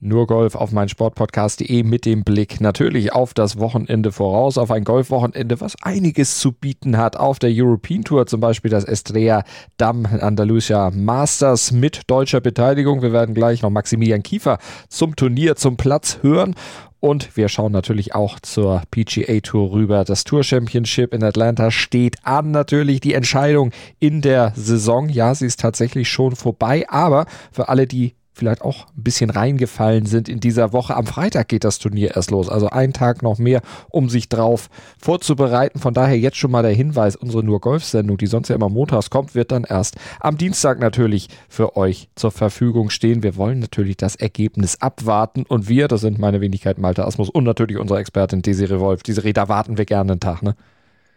nur Golf auf mein Sportpodcast.de mit dem Blick natürlich auf das Wochenende voraus, auf ein Golfwochenende, was einiges zu bieten hat. Auf der European Tour zum Beispiel das Estrella Damm Andalusia Masters mit deutscher Beteiligung. Wir werden gleich noch Maximilian Kiefer zum Turnier, zum Platz hören. Und wir schauen natürlich auch zur PGA Tour rüber. Das Tour Championship in Atlanta steht an. Natürlich die Entscheidung in der Saison. Ja, sie ist tatsächlich schon vorbei. Aber für alle, die vielleicht auch ein bisschen reingefallen sind in dieser Woche. Am Freitag geht das Turnier erst los, also ein Tag noch mehr, um sich drauf vorzubereiten. Von daher jetzt schon mal der Hinweis, unsere Nur Golf-Sendung, die sonst ja immer montags kommt, wird dann erst am Dienstag natürlich für euch zur Verfügung stehen. Wir wollen natürlich das Ergebnis abwarten und wir, das sind meine Wenigkeit Malte Asmus und natürlich unsere Expertin Desiree Wolf. Diese Rede warten wir gerne einen Tag, ne?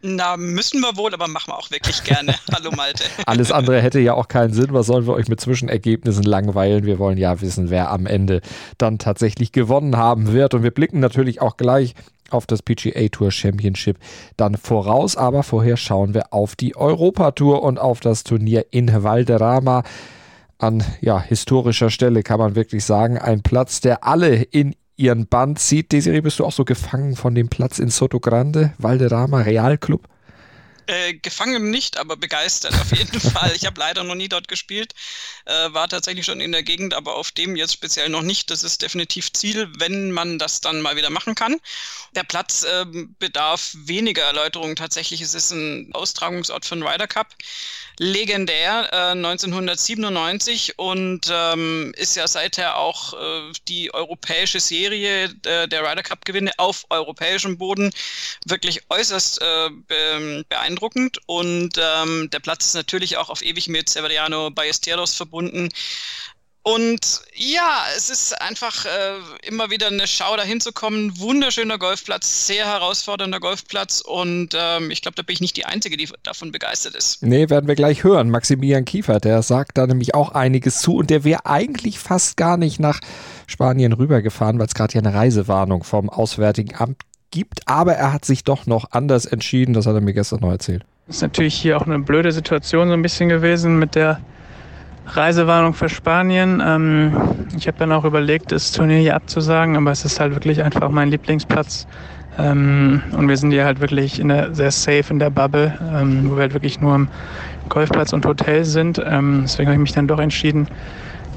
Na, müssen wir wohl, aber machen wir auch wirklich gerne. Hallo Malte. Alles andere hätte ja auch keinen Sinn. Was sollen wir euch mit Zwischenergebnissen langweilen? Wir wollen ja wissen, wer am Ende dann tatsächlich gewonnen haben wird. Und wir blicken natürlich auch gleich auf das PGA Tour Championship dann voraus. Aber vorher schauen wir auf die Europa Tour und auf das Turnier in Valderrama an ja, historischer Stelle kann man wirklich sagen, ein Platz, der alle in ihren Band zieht. Desiree, bist du auch so gefangen von dem Platz in Soto Grande, Valderrama Real Club? Äh, gefangen nicht, aber begeistert auf jeden Fall. Ich habe leider noch nie dort gespielt, äh, war tatsächlich schon in der Gegend, aber auf dem jetzt speziell noch nicht. Das ist definitiv Ziel, wenn man das dann mal wieder machen kann. Der Platz äh, bedarf weniger Erläuterung. Tatsächlich es ist ein Austragungsort für den Ryder Cup legendär äh, 1997 und ähm, ist ja seither auch äh, die europäische Serie äh, der Ryder Cup Gewinne auf europäischem Boden wirklich äußerst äh, be beeindruckend und ähm, der Platz ist natürlich auch auf ewig mit Severiano Ballesteros verbunden. Und ja, es ist einfach äh, immer wieder eine Schau, dahin zu kommen. Wunderschöner Golfplatz, sehr herausfordernder Golfplatz. Und ähm, ich glaube, da bin ich nicht die Einzige, die davon begeistert ist. Nee, werden wir gleich hören. Maximilian Kiefer, der sagt da nämlich auch einiges zu. Und der wäre eigentlich fast gar nicht nach Spanien rübergefahren, weil es gerade ja eine Reisewarnung vom Auswärtigen Amt gibt. Aber er hat sich doch noch anders entschieden. Das hat er mir gestern noch erzählt. Das ist natürlich hier auch eine blöde Situation so ein bisschen gewesen mit der Reisewarnung für Spanien. Ähm, ich habe dann auch überlegt, das Turnier hier abzusagen, aber es ist halt wirklich einfach mein Lieblingsplatz. Ähm, und wir sind hier halt wirklich in der, sehr safe in der Bubble, ähm, wo wir halt wirklich nur im Golfplatz und Hotel sind. Ähm, deswegen habe ich mich dann doch entschieden,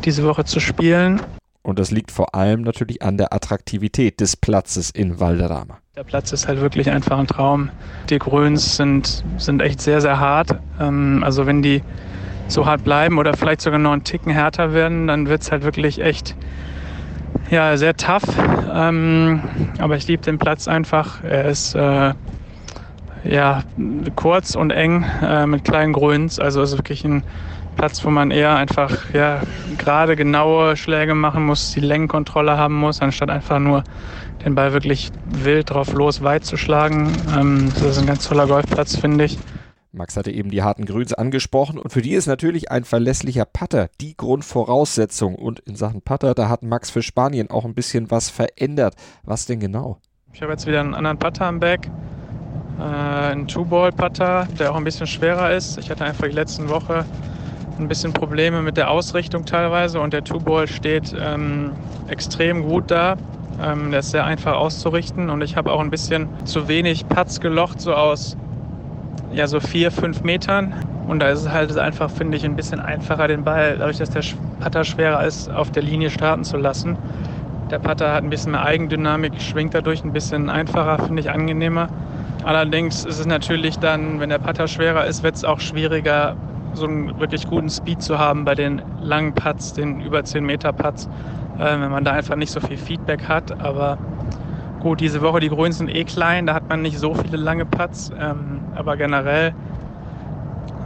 diese Woche zu spielen. Und das liegt vor allem natürlich an der Attraktivität des Platzes in Valderrama. Der Platz ist halt wirklich einfach ein Traum. Die Grüns sind, sind echt sehr, sehr hart. Ähm, also wenn die so hart bleiben oder vielleicht sogar noch einen Ticken härter werden, dann wird es halt wirklich echt ja, sehr tough. Ähm, aber ich liebe den Platz einfach. Er ist äh, ja, kurz und eng äh, mit kleinen Grüns. Also es ist wirklich ein Platz, wo man eher einfach ja, gerade genaue Schläge machen muss, die Längenkontrolle haben muss, anstatt einfach nur den Ball wirklich wild drauf los weit zu schlagen. Ähm, das ist ein ganz toller Golfplatz, finde ich. Max hatte eben die harten Grüns angesprochen und für die ist natürlich ein verlässlicher Putter die Grundvoraussetzung. Und in Sachen Putter, da hat Max für Spanien auch ein bisschen was verändert. Was denn genau? Ich habe jetzt wieder einen anderen Putter am Bag. Äh, einen Two-Ball-Putter, der auch ein bisschen schwerer ist. Ich hatte einfach die letzten Woche ein bisschen Probleme mit der Ausrichtung teilweise und der Two-Ball steht ähm, extrem gut da. Ähm, der ist sehr einfach auszurichten und ich habe auch ein bisschen zu wenig Putts gelocht, so aus ja, so vier, fünf Metern. Und da ist es halt einfach, finde ich, ein bisschen einfacher, den Ball, dadurch, dass der Putter schwerer ist, auf der Linie starten zu lassen. Der Putter hat ein bisschen mehr Eigendynamik, schwingt dadurch ein bisschen einfacher, finde ich angenehmer. Allerdings ist es natürlich dann, wenn der Putter schwerer ist, wird es auch schwieriger, so einen wirklich guten Speed zu haben bei den langen Putts, den über 10 Meter Putts, äh, wenn man da einfach nicht so viel Feedback hat. Aber Gut, diese Woche die Grünen sind eh klein, da hat man nicht so viele lange Putts, ähm, aber generell,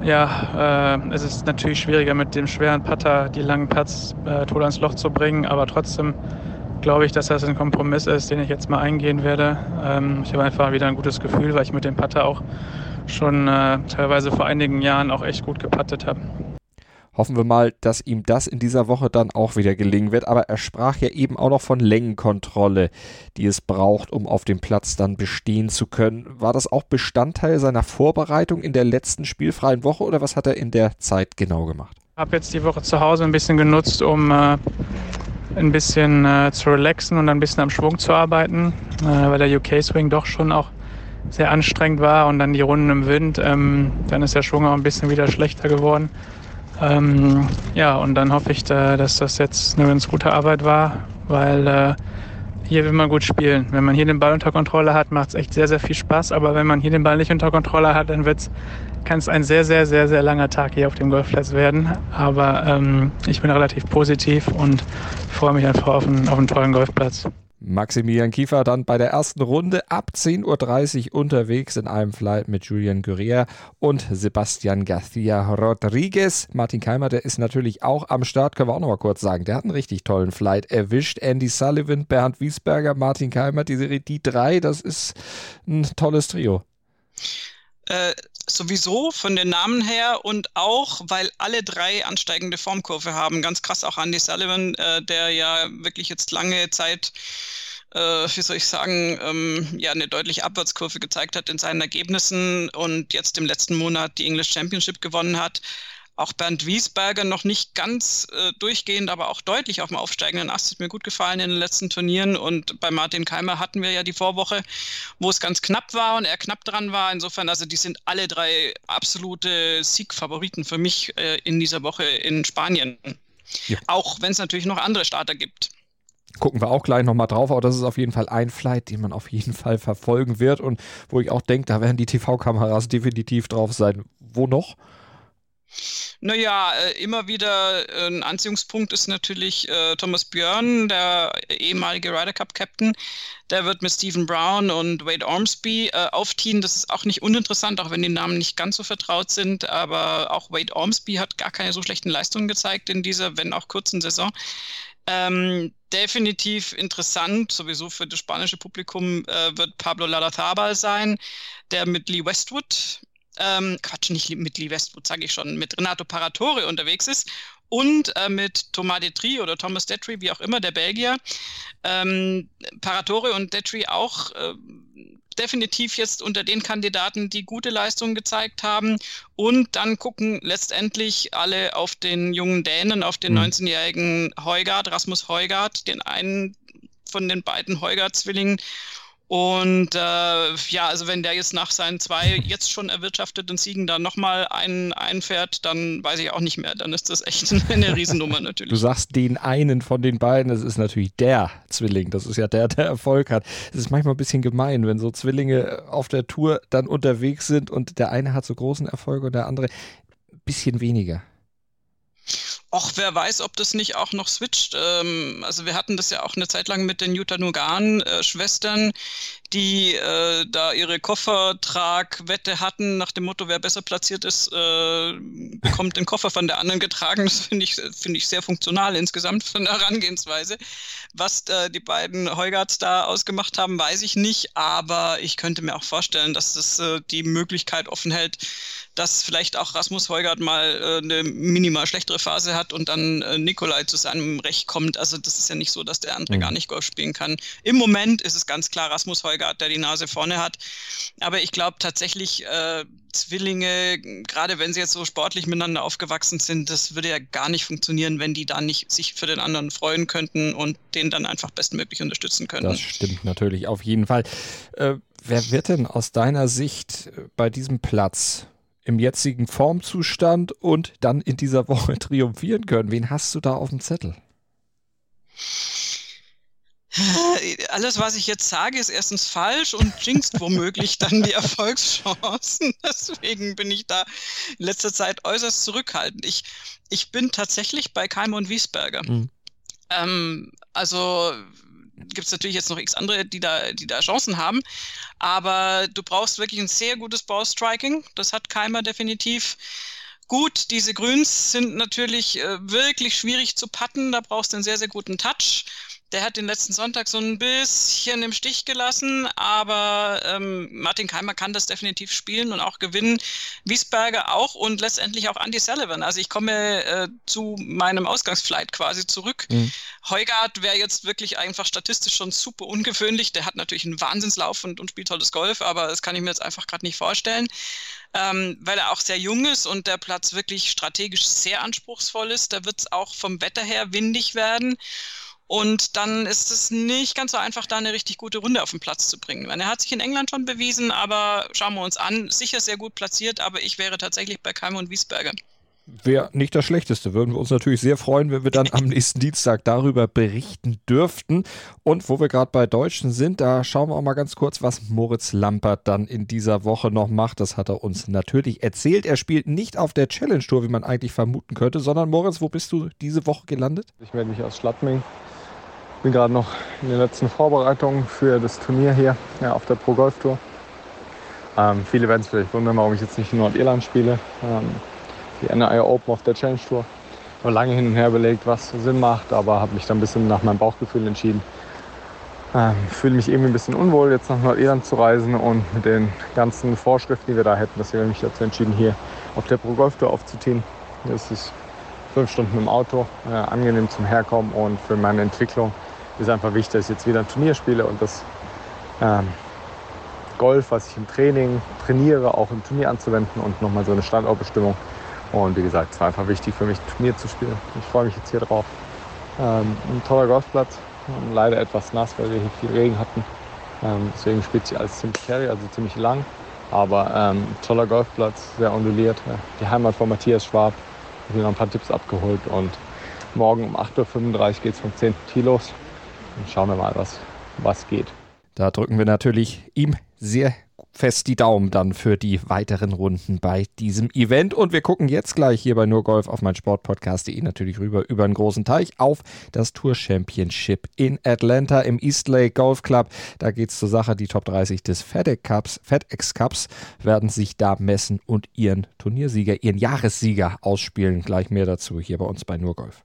ja, äh, es ist natürlich schwieriger mit dem schweren Putter die langen Putts äh, tot ans Loch zu bringen, aber trotzdem glaube ich, dass das ein Kompromiss ist, den ich jetzt mal eingehen werde. Ähm, ich habe einfach wieder ein gutes Gefühl, weil ich mit dem Putter auch schon äh, teilweise vor einigen Jahren auch echt gut gepattet habe. Hoffen wir mal, dass ihm das in dieser Woche dann auch wieder gelingen wird. Aber er sprach ja eben auch noch von Längenkontrolle, die es braucht, um auf dem Platz dann bestehen zu können. War das auch Bestandteil seiner Vorbereitung in der letzten spielfreien Woche oder was hat er in der Zeit genau gemacht? Ich habe jetzt die Woche zu Hause ein bisschen genutzt, um äh, ein bisschen äh, zu relaxen und ein bisschen am Schwung zu arbeiten, äh, weil der UK-Swing doch schon auch sehr anstrengend war und dann die Runden im Wind. Ähm, dann ist der Schwung auch ein bisschen wieder schlechter geworden. Ähm, ja, und dann hoffe ich, da, dass das jetzt eine ganz gute Arbeit war, weil äh, hier will man gut spielen. Wenn man hier den Ball unter Kontrolle hat, macht es echt sehr, sehr viel Spaß. Aber wenn man hier den Ball nicht unter Kontrolle hat, dann kann es ein sehr, sehr, sehr, sehr langer Tag hier auf dem Golfplatz werden. Aber ähm, ich bin relativ positiv und freue mich einfach auf einen, auf einen tollen Golfplatz. Maximilian Kiefer dann bei der ersten Runde ab 10.30 Uhr unterwegs in einem Flight mit Julian Guerrier und Sebastian García Rodriguez. Martin Keimer, der ist natürlich auch am Start, können wir auch noch mal kurz sagen. Der hat einen richtig tollen Flight erwischt. Andy Sullivan, Bernd Wiesberger, Martin Keimer, die die drei, das ist ein tolles Trio. Äh, sowieso von den Namen her und auch, weil alle drei ansteigende Formkurve haben. Ganz krass auch Andy Sullivan, äh, der ja wirklich jetzt lange Zeit äh, wie soll ich sagen, ähm, ja, eine deutliche Abwärtskurve gezeigt hat in seinen Ergebnissen und jetzt im letzten Monat die English Championship gewonnen hat auch Bernd Wiesberger noch nicht ganz äh, durchgehend, aber auch deutlich auf dem aufsteigenden Ast. Hat mir gut gefallen in den letzten Turnieren. Und bei Martin Keimer hatten wir ja die Vorwoche, wo es ganz knapp war und er knapp dran war. Insofern, also die sind alle drei absolute Siegfavoriten für mich äh, in dieser Woche in Spanien. Ja. Auch wenn es natürlich noch andere Starter gibt. Gucken wir auch gleich nochmal drauf, aber das ist auf jeden Fall ein Flight, den man auf jeden Fall verfolgen wird und wo ich auch denke, da werden die TV-Kameras definitiv drauf sein. Wo noch? Naja, äh, immer wieder äh, ein Anziehungspunkt ist natürlich äh, Thomas Björn, der ehemalige Ryder Cup Captain. Der wird mit Stephen Brown und Wade Ormsby äh, aufziehen. Das ist auch nicht uninteressant, auch wenn die Namen nicht ganz so vertraut sind. Aber auch Wade Ormsby hat gar keine so schlechten Leistungen gezeigt in dieser, wenn auch kurzen Saison. Ähm, definitiv interessant, sowieso für das spanische Publikum, äh, wird Pablo Larrazabal sein, der mit Lee Westwood ähm, Quatsch, nicht mit Lee Westwood, sage ich schon, mit Renato Paratore unterwegs ist und äh, mit Thomas Detry oder Thomas Detry, wie auch immer, der Belgier. Ähm, Paratore und Detry auch äh, definitiv jetzt unter den Kandidaten, die gute Leistungen gezeigt haben. Und dann gucken letztendlich alle auf den jungen Dänen, auf den mhm. 19-jährigen Heugard, Rasmus Heugard, den einen von den beiden Heugard-Zwillingen. Und äh, ja, also wenn der jetzt nach seinen zwei jetzt schon erwirtschafteten Siegen dann nochmal einen einfährt, dann weiß ich auch nicht mehr. Dann ist das echt eine Riesennummer natürlich. Du sagst den einen von den beiden, das ist natürlich der Zwilling. Das ist ja der, der Erfolg hat. Es ist manchmal ein bisschen gemein, wenn so Zwillinge auf der Tour dann unterwegs sind und der eine hat so großen Erfolg und der andere ein bisschen weniger. Och, wer weiß, ob das nicht auch noch switcht. Ähm, also wir hatten das ja auch eine Zeit lang mit den Jutta Nugan-Schwestern, die äh, da ihre Koffertragwette hatten, nach dem Motto, wer besser platziert ist, äh, bekommt den Koffer von der anderen getragen. Das finde ich, finde ich sehr funktional insgesamt von der Herangehensweise. Was äh, die beiden Heugarts da ausgemacht haben, weiß ich nicht, aber ich könnte mir auch vorstellen, dass das äh, die Möglichkeit offen hält, dass vielleicht auch Rasmus Heugart mal äh, eine minimal schlechtere Phase hat und dann äh, Nikolai zu seinem Recht kommt. Also das ist ja nicht so, dass der andere mhm. gar nicht Golf spielen kann. Im Moment ist es ganz klar Rasmus Heugart, der die Nase vorne hat. Aber ich glaube tatsächlich, äh, Zwillinge, gerade wenn sie jetzt so sportlich miteinander aufgewachsen sind, das würde ja gar nicht funktionieren, wenn die da nicht sich für den anderen freuen könnten und den dann einfach bestmöglich unterstützen könnten. Das stimmt natürlich auf jeden Fall. Äh, wer wird denn aus deiner Sicht bei diesem Platz im jetzigen Formzustand und dann in dieser Woche triumphieren können. Wen hast du da auf dem Zettel? Alles, was ich jetzt sage, ist erstens falsch und jinxt womöglich dann die Erfolgschancen. Deswegen bin ich da in letzter Zeit äußerst zurückhaltend. Ich, ich bin tatsächlich bei Keim und Wiesberger. Mhm. Ähm, also gibt es natürlich jetzt noch x andere, die da, die da Chancen haben. Aber du brauchst wirklich ein sehr gutes Ballstriking. Das hat Keimer definitiv. Gut, diese Grüns sind natürlich äh, wirklich schwierig zu patten. Da brauchst du einen sehr, sehr guten Touch. Der hat den letzten Sonntag so ein bisschen im Stich gelassen, aber ähm, Martin Keimer kann das definitiv spielen und auch gewinnen. Wiesberger auch und letztendlich auch Andy Sullivan. Also ich komme äh, zu meinem Ausgangsflight quasi zurück. Mhm. Heugart wäre jetzt wirklich einfach statistisch schon super ungewöhnlich. Der hat natürlich einen Wahnsinnslauf und, und spielt tolles Golf, aber das kann ich mir jetzt einfach gerade nicht vorstellen. Ähm, weil er auch sehr jung ist und der Platz wirklich strategisch sehr anspruchsvoll ist. Da wird es auch vom Wetter her windig werden. Und dann ist es nicht ganz so einfach, da eine richtig gute Runde auf den Platz zu bringen. Er hat sich in England schon bewiesen, aber schauen wir uns an. Sicher sehr gut platziert, aber ich wäre tatsächlich bei Keimer und Wiesberger. Wäre nicht das Schlechteste. Würden wir uns natürlich sehr freuen, wenn wir dann am nächsten Dienstag darüber berichten dürften. Und wo wir gerade bei Deutschen sind, da schauen wir auch mal ganz kurz, was Moritz Lampert dann in dieser Woche noch macht. Das hat er uns natürlich erzählt. Er spielt nicht auf der Challenge Tour, wie man eigentlich vermuten könnte, sondern Moritz, wo bist du diese Woche gelandet? Ich melde mich aus Schladming bin gerade noch in den letzten Vorbereitungen für das Turnier hier ja, auf der Pro Golf Tour. Ähm, viele werden es vielleicht wundern, warum ich jetzt nicht in Nordirland spiele. Ähm, die NIA Open auf der Challenge Tour. Ich habe lange hin und her überlegt, was Sinn macht, aber habe mich dann ein bisschen nach meinem Bauchgefühl entschieden. Ähm, fühle mich irgendwie ein bisschen unwohl, jetzt nach Nordirland zu reisen und mit den ganzen Vorschriften, die wir da hätten, deswegen habe ich mich dazu entschieden, hier auf der Pro Golf Tour aufzuziehen. Das ist fünf Stunden im Auto, äh, angenehm zum Herkommen und für meine Entwicklung ist einfach wichtig, dass ich jetzt wieder ein Turnier spiele und das ähm, Golf, was ich im Training trainiere, auch im Turnier anzuwenden und nochmal so eine Standortbestimmung. Und wie gesagt, es war einfach wichtig für mich, ein Turnier zu spielen. Ich freue mich jetzt hier drauf. Ähm, ein toller Golfplatz, leider etwas nass, weil wir hier viel Regen hatten. Ähm, deswegen spielt sich alles ziemlich carry, also ziemlich lang. Aber ähm, toller Golfplatz, sehr onduliert. Die Heimat von Matthias Schwab. Ich habe hier noch ein paar Tipps abgeholt und morgen um 8.35 Uhr geht es vom 10. Tee los. Und schauen wir mal, was, was geht. Da drücken wir natürlich ihm sehr fest die Daumen dann für die weiteren Runden bei diesem Event. Und wir gucken jetzt gleich hier bei Nur Golf auf mein Sportpodcast.de natürlich rüber über einen großen Teich auf das Tour Championship in Atlanta im Eastlake Golf Club. Da geht es zur Sache. Die Top 30 des FedEx Cups, FedEx Cups werden sich da messen und ihren Turniersieger, ihren Jahressieger ausspielen. Gleich mehr dazu hier bei uns bei Nur Golf.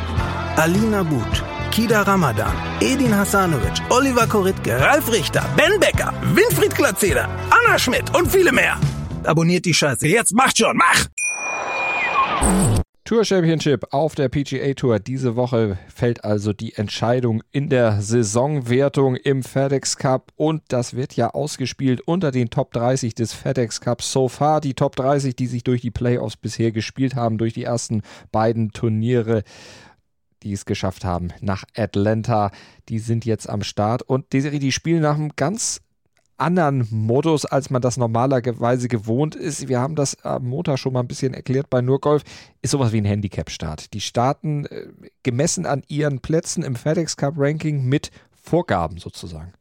Alina But, Kida Ramadan, Edin Hasanovic, Oliver Koritke, Ralf Richter, Ben Becker, Winfried Glatzeder, Anna Schmidt und viele mehr. Abonniert die Scheiße. Jetzt macht schon, mach! Tour Championship auf der PGA Tour. Diese Woche fällt also die Entscheidung in der Saisonwertung im FedEx Cup und das wird ja ausgespielt unter den Top 30 des FedEx Cups so far. Die Top 30, die sich durch die Playoffs bisher gespielt haben, durch die ersten beiden Turniere die es geschafft haben nach Atlanta. Die sind jetzt am Start und Desiree, die spielen nach einem ganz anderen Modus, als man das normalerweise gewohnt ist. Wir haben das am Montag schon mal ein bisschen erklärt bei Nurgolf. Ist sowas wie ein Handicap-Start. Die starten äh, gemessen an ihren Plätzen im FedEx Cup Ranking mit Vorgaben sozusagen.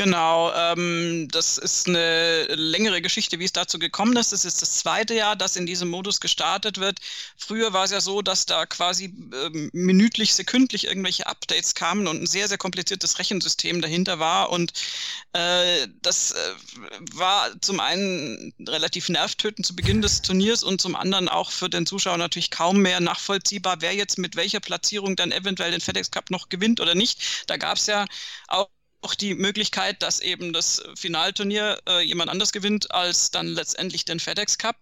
Genau, ähm, das ist eine längere Geschichte, wie es dazu gekommen ist. Das ist das zweite Jahr, dass in diesem Modus gestartet wird. Früher war es ja so, dass da quasi ähm, minütlich, sekündlich irgendwelche Updates kamen und ein sehr, sehr kompliziertes Rechensystem dahinter war. Und äh, das äh, war zum einen relativ nervtötend zu Beginn des Turniers und zum anderen auch für den Zuschauer natürlich kaum mehr nachvollziehbar, wer jetzt mit welcher Platzierung dann eventuell den FedEx Cup noch gewinnt oder nicht. Da gab es ja auch auch die Möglichkeit, dass eben das Finalturnier äh, jemand anders gewinnt als dann letztendlich den FedEx Cup.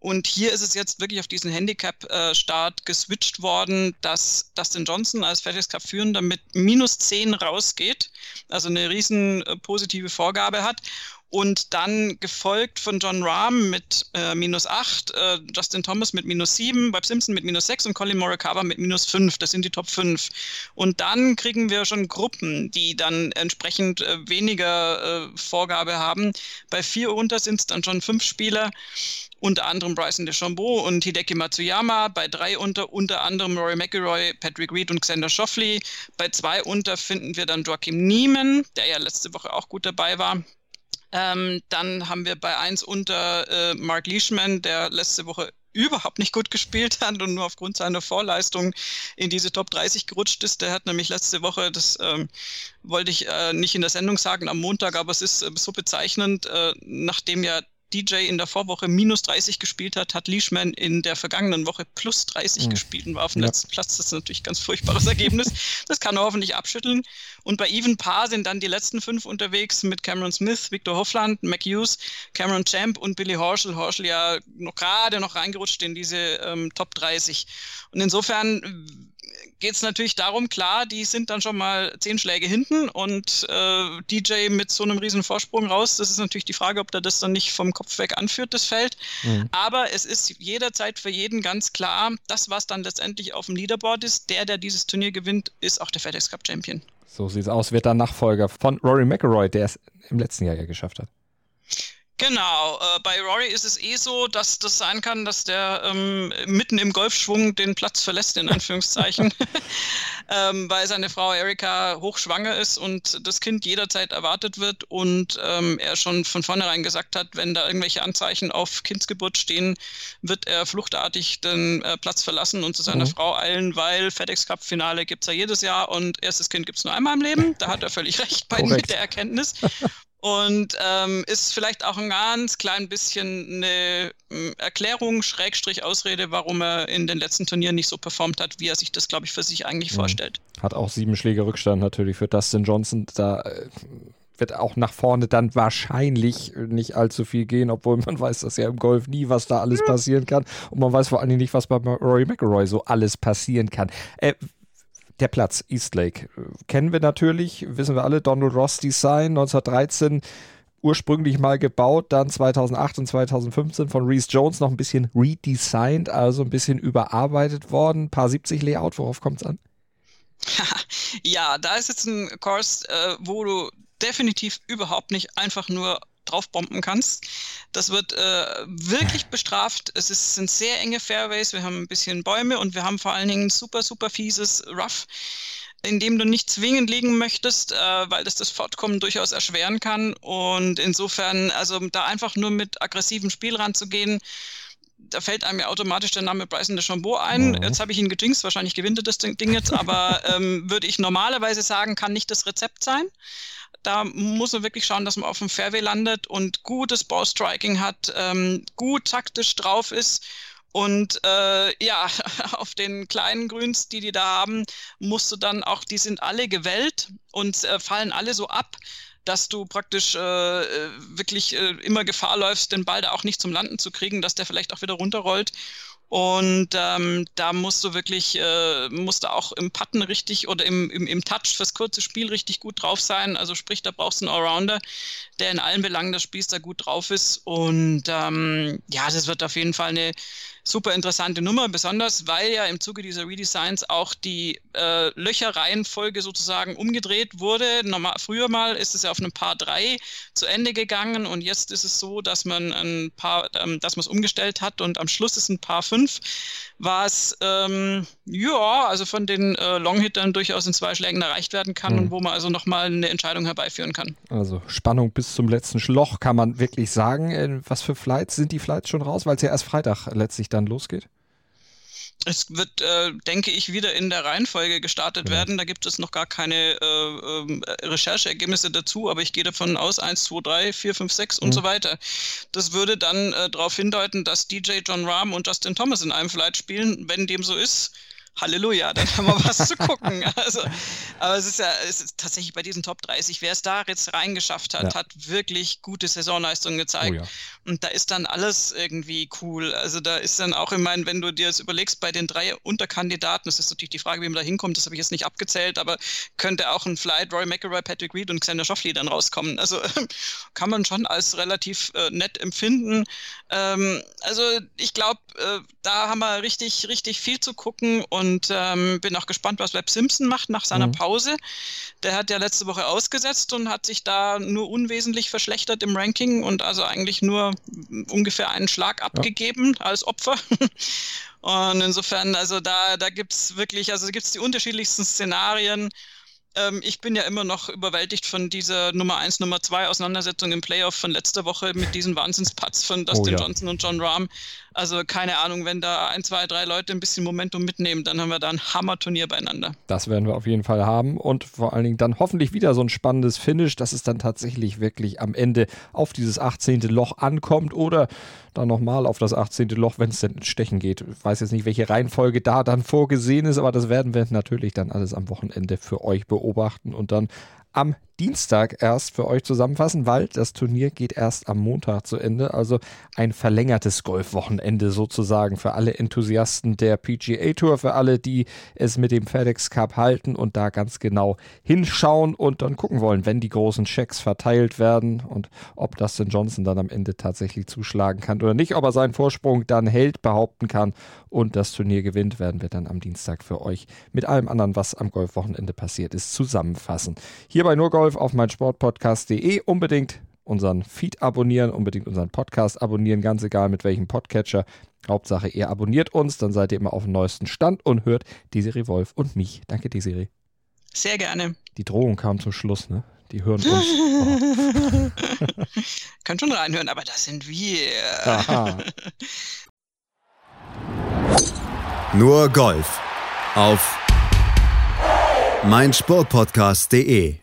Und hier ist es jetzt wirklich auf diesen Handicap-Start geswitcht worden, dass Dustin Johnson als FedEx Cup-Führender mit minus 10 rausgeht, also eine riesen äh, positive Vorgabe hat und dann gefolgt von John Rahm mit äh, minus 8, äh, Justin Thomas mit minus 7, Bob Simpson mit minus 6 und Colin Morikawa mit minus 5. Das sind die Top 5. Und dann kriegen wir schon Gruppen, die dann entsprechend äh, weniger äh, Vorgabe haben. Bei 4 unter sind es dann schon 5 Spieler unter anderem Bryson DeChambeau und Hideki Matsuyama, bei drei unter unter anderem Rory McIlroy, Patrick Reed und Xander Schauffele. Bei zwei unter finden wir dann Joachim Niemann, der ja letzte Woche auch gut dabei war. Ähm, dann haben wir bei 1 unter äh, Mark Leishman, der letzte Woche überhaupt nicht gut gespielt hat und nur aufgrund seiner Vorleistung in diese Top 30 gerutscht ist. Der hat nämlich letzte Woche, das ähm, wollte ich äh, nicht in der Sendung sagen am Montag, aber es ist äh, so bezeichnend, äh, nachdem ja DJ in der Vorwoche minus 30 gespielt hat, hat Leishman in der vergangenen Woche plus 30 mhm. gespielt und war auf dem ja. letzten Platz. Das ist natürlich ein ganz furchtbares Ergebnis. Das kann er hoffentlich abschütteln. Und bei Even Paar sind dann die letzten fünf unterwegs mit Cameron Smith, Victor Hoffland, Mac Hughes, Cameron Champ und Billy Horschel. Horschel ja noch gerade noch reingerutscht in diese ähm, Top 30. Und insofern geht es natürlich darum, klar, die sind dann schon mal zehn Schläge hinten und äh, DJ mit so einem riesen Vorsprung raus. Das ist natürlich die Frage, ob der das dann nicht vom Kopf weg anführt, das Feld. Mhm. Aber es ist jederzeit für jeden ganz klar, das, was dann letztendlich auf dem Leaderboard ist, der, der dieses Turnier gewinnt, ist auch der FedEx Cup Champion. So sieht es aus, wird dann Nachfolger von Rory McIlroy, der es im letzten Jahr ja geschafft hat. Genau, äh, bei Rory ist es eh so, dass das sein kann, dass der ähm, mitten im Golfschwung den Platz verlässt, in Anführungszeichen, ähm, weil seine Frau Erika hochschwanger ist und das Kind jederzeit erwartet wird und ähm, er schon von vornherein gesagt hat, wenn da irgendwelche Anzeichen auf Kindsgeburt stehen, wird er fluchtartig den äh, Platz verlassen und zu seiner mhm. Frau eilen, weil FedEx Cup Finale gibt's ja jedes Jahr und erstes Kind gibt's nur einmal im Leben. Da hat er völlig recht bei mit der Erkenntnis und ähm, ist vielleicht auch ein ganz klein bisschen eine hm, Erklärung, Schrägstrich Ausrede, warum er in den letzten Turnieren nicht so performt hat, wie er sich das, glaube ich, für sich eigentlich mhm. vorstellt. Hat auch sieben Schläge Rückstand natürlich für Dustin Johnson. Da äh, wird auch nach vorne dann wahrscheinlich nicht allzu viel gehen, obwohl man weiß, dass ja im Golf nie, was da alles passieren kann. Und man weiß vor allen Dingen nicht, was bei Rory McIlroy so alles passieren kann. Äh, der Platz, Eastlake, kennen wir natürlich, wissen wir alle, Donald Ross Design 1913 ursprünglich mal gebaut, dann 2008 und 2015 von Reese Jones noch ein bisschen redesigned, also ein bisschen überarbeitet worden. Paar 70 Layout, worauf kommt es an? ja, da ist jetzt ein Kurs, äh, wo du definitiv überhaupt nicht einfach nur draufbomben kannst. Das wird äh, wirklich bestraft. Es ist, sind sehr enge Fairways, wir haben ein bisschen Bäume und wir haben vor allen Dingen super, super fieses Rough in dem du nicht zwingend liegen möchtest, äh, weil das das Fortkommen durchaus erschweren kann. Und insofern, also da einfach nur mit aggressivem Spiel ranzugehen, da fällt einem ja automatisch der Name Bryson DeChambeau ein. Mhm. Jetzt habe ich ihn gejinxt, wahrscheinlich gewinnt er das Ding jetzt, aber ähm, würde ich normalerweise sagen, kann nicht das Rezept sein. Da muss man wirklich schauen, dass man auf dem Fairway landet und gutes Ballstriking hat, ähm, gut taktisch drauf ist. Und äh, ja, auf den kleinen Grüns, die die da haben, musst du dann auch, die sind alle gewellt und äh, fallen alle so ab, dass du praktisch äh, wirklich äh, immer Gefahr läufst, den Ball da auch nicht zum Landen zu kriegen, dass der vielleicht auch wieder runterrollt. Und ähm, da musst du wirklich, äh, musst du auch im Putten richtig oder im, im, im Touch fürs kurze Spiel richtig gut drauf sein. Also sprich, da brauchst du einen Allrounder, der in allen Belangen des Spiels da gut drauf ist. Und ähm, ja, das wird auf jeden Fall eine super interessante Nummer, besonders weil ja im Zuge dieser Redesigns auch die äh, Löcherreihenfolge sozusagen umgedreht wurde. Normal, früher mal ist es ja auf einem Paar 3 zu Ende gegangen und jetzt ist es so, dass man ein Paar, ähm, dass man es umgestellt hat und am Schluss ist ein Paar 5, was ähm, ja, also von den äh, Longhittern durchaus in zwei Schlägen erreicht werden kann mhm. und wo man also nochmal eine Entscheidung herbeiführen kann. Also Spannung bis zum letzten Schloch kann man wirklich sagen. Äh, was für Flights sind die Flights schon raus, weil es ja erst Freitag letztlich dann losgeht? Es wird, äh, denke ich, wieder in der Reihenfolge gestartet ja. werden. Da gibt es noch gar keine äh, äh, Rechercheergebnisse dazu, aber ich gehe davon aus, 1, 2, 3, 4, 5, 6 und mhm. so weiter. Das würde dann äh, darauf hindeuten, dass DJ John Rahm und Justin Thomas in einem Flight spielen. Wenn dem so ist, Halleluja, dann haben wir was zu gucken. Also, aber es ist ja es ist tatsächlich bei diesen Top 30, wer es da jetzt reingeschafft hat, ja. hat wirklich gute Saisonleistungen gezeigt. Oh ja. Und da ist dann alles irgendwie cool. Also da ist dann auch, ich meine, wenn du dir das überlegst, bei den drei Unterkandidaten, das ist natürlich die Frage, wie man da hinkommt, das habe ich jetzt nicht abgezählt, aber könnte auch ein Flight, Roy McElroy, Patrick Reed und Xander Schauffele dann rauskommen. Also kann man schon als relativ äh, nett empfinden. Ähm, also ich glaube, äh, da haben wir richtig, richtig viel zu gucken und ähm, bin auch gespannt, was Webb Simpson macht nach seiner mhm. Pause. Der hat ja letzte Woche ausgesetzt und hat sich da nur unwesentlich verschlechtert im Ranking und also eigentlich nur ungefähr einen Schlag abgegeben ja. als Opfer. Und insofern, also da, da gibt es wirklich, also gibt es die unterschiedlichsten Szenarien. Ähm, ich bin ja immer noch überwältigt von dieser Nummer 1, Nummer 2 Auseinandersetzung im Playoff von letzter Woche mit diesen Wahnsinnsputts von Dustin oh, ja. Johnson und John Rahm. Also keine Ahnung, wenn da ein, zwei, drei Leute ein bisschen Momentum mitnehmen, dann haben wir da ein Hammer-Turnier beieinander. Das werden wir auf jeden Fall haben und vor allen Dingen dann hoffentlich wieder so ein spannendes Finish, dass es dann tatsächlich wirklich am Ende auf dieses 18. Loch ankommt oder dann nochmal auf das 18. Loch, wenn es denn ins Stechen geht. Ich weiß jetzt nicht, welche Reihenfolge da dann vorgesehen ist, aber das werden wir natürlich dann alles am Wochenende für euch beobachten und dann am Dienstag erst für euch zusammenfassen, weil das Turnier geht erst am Montag zu Ende. Also ein verlängertes Golfwochenende sozusagen für alle Enthusiasten der PGA Tour, für alle, die es mit dem FedEx Cup halten und da ganz genau hinschauen und dann gucken wollen, wenn die großen Checks verteilt werden und ob Dustin Johnson dann am Ende tatsächlich zuschlagen kann oder nicht, ob er seinen Vorsprung dann hält, behaupten kann und das Turnier gewinnt, werden wir dann am Dienstag für euch mit allem anderen, was am Golfwochenende passiert ist, zusammenfassen. Hier bei Nur Golf Golf auf meinsportpodcast.de. Unbedingt unseren Feed abonnieren, unbedingt unseren Podcast abonnieren, ganz egal mit welchem Podcatcher. Hauptsache, ihr abonniert uns, dann seid ihr immer auf dem neuesten Stand und hört Desiree Wolf und mich. Danke, Desiree. Sehr gerne. Die Drohung kam zum Schluss, ne? Die hören uns. Oh. Könnt schon reinhören, aber das sind wir. Aha. Nur Golf auf meinsportpodcast.de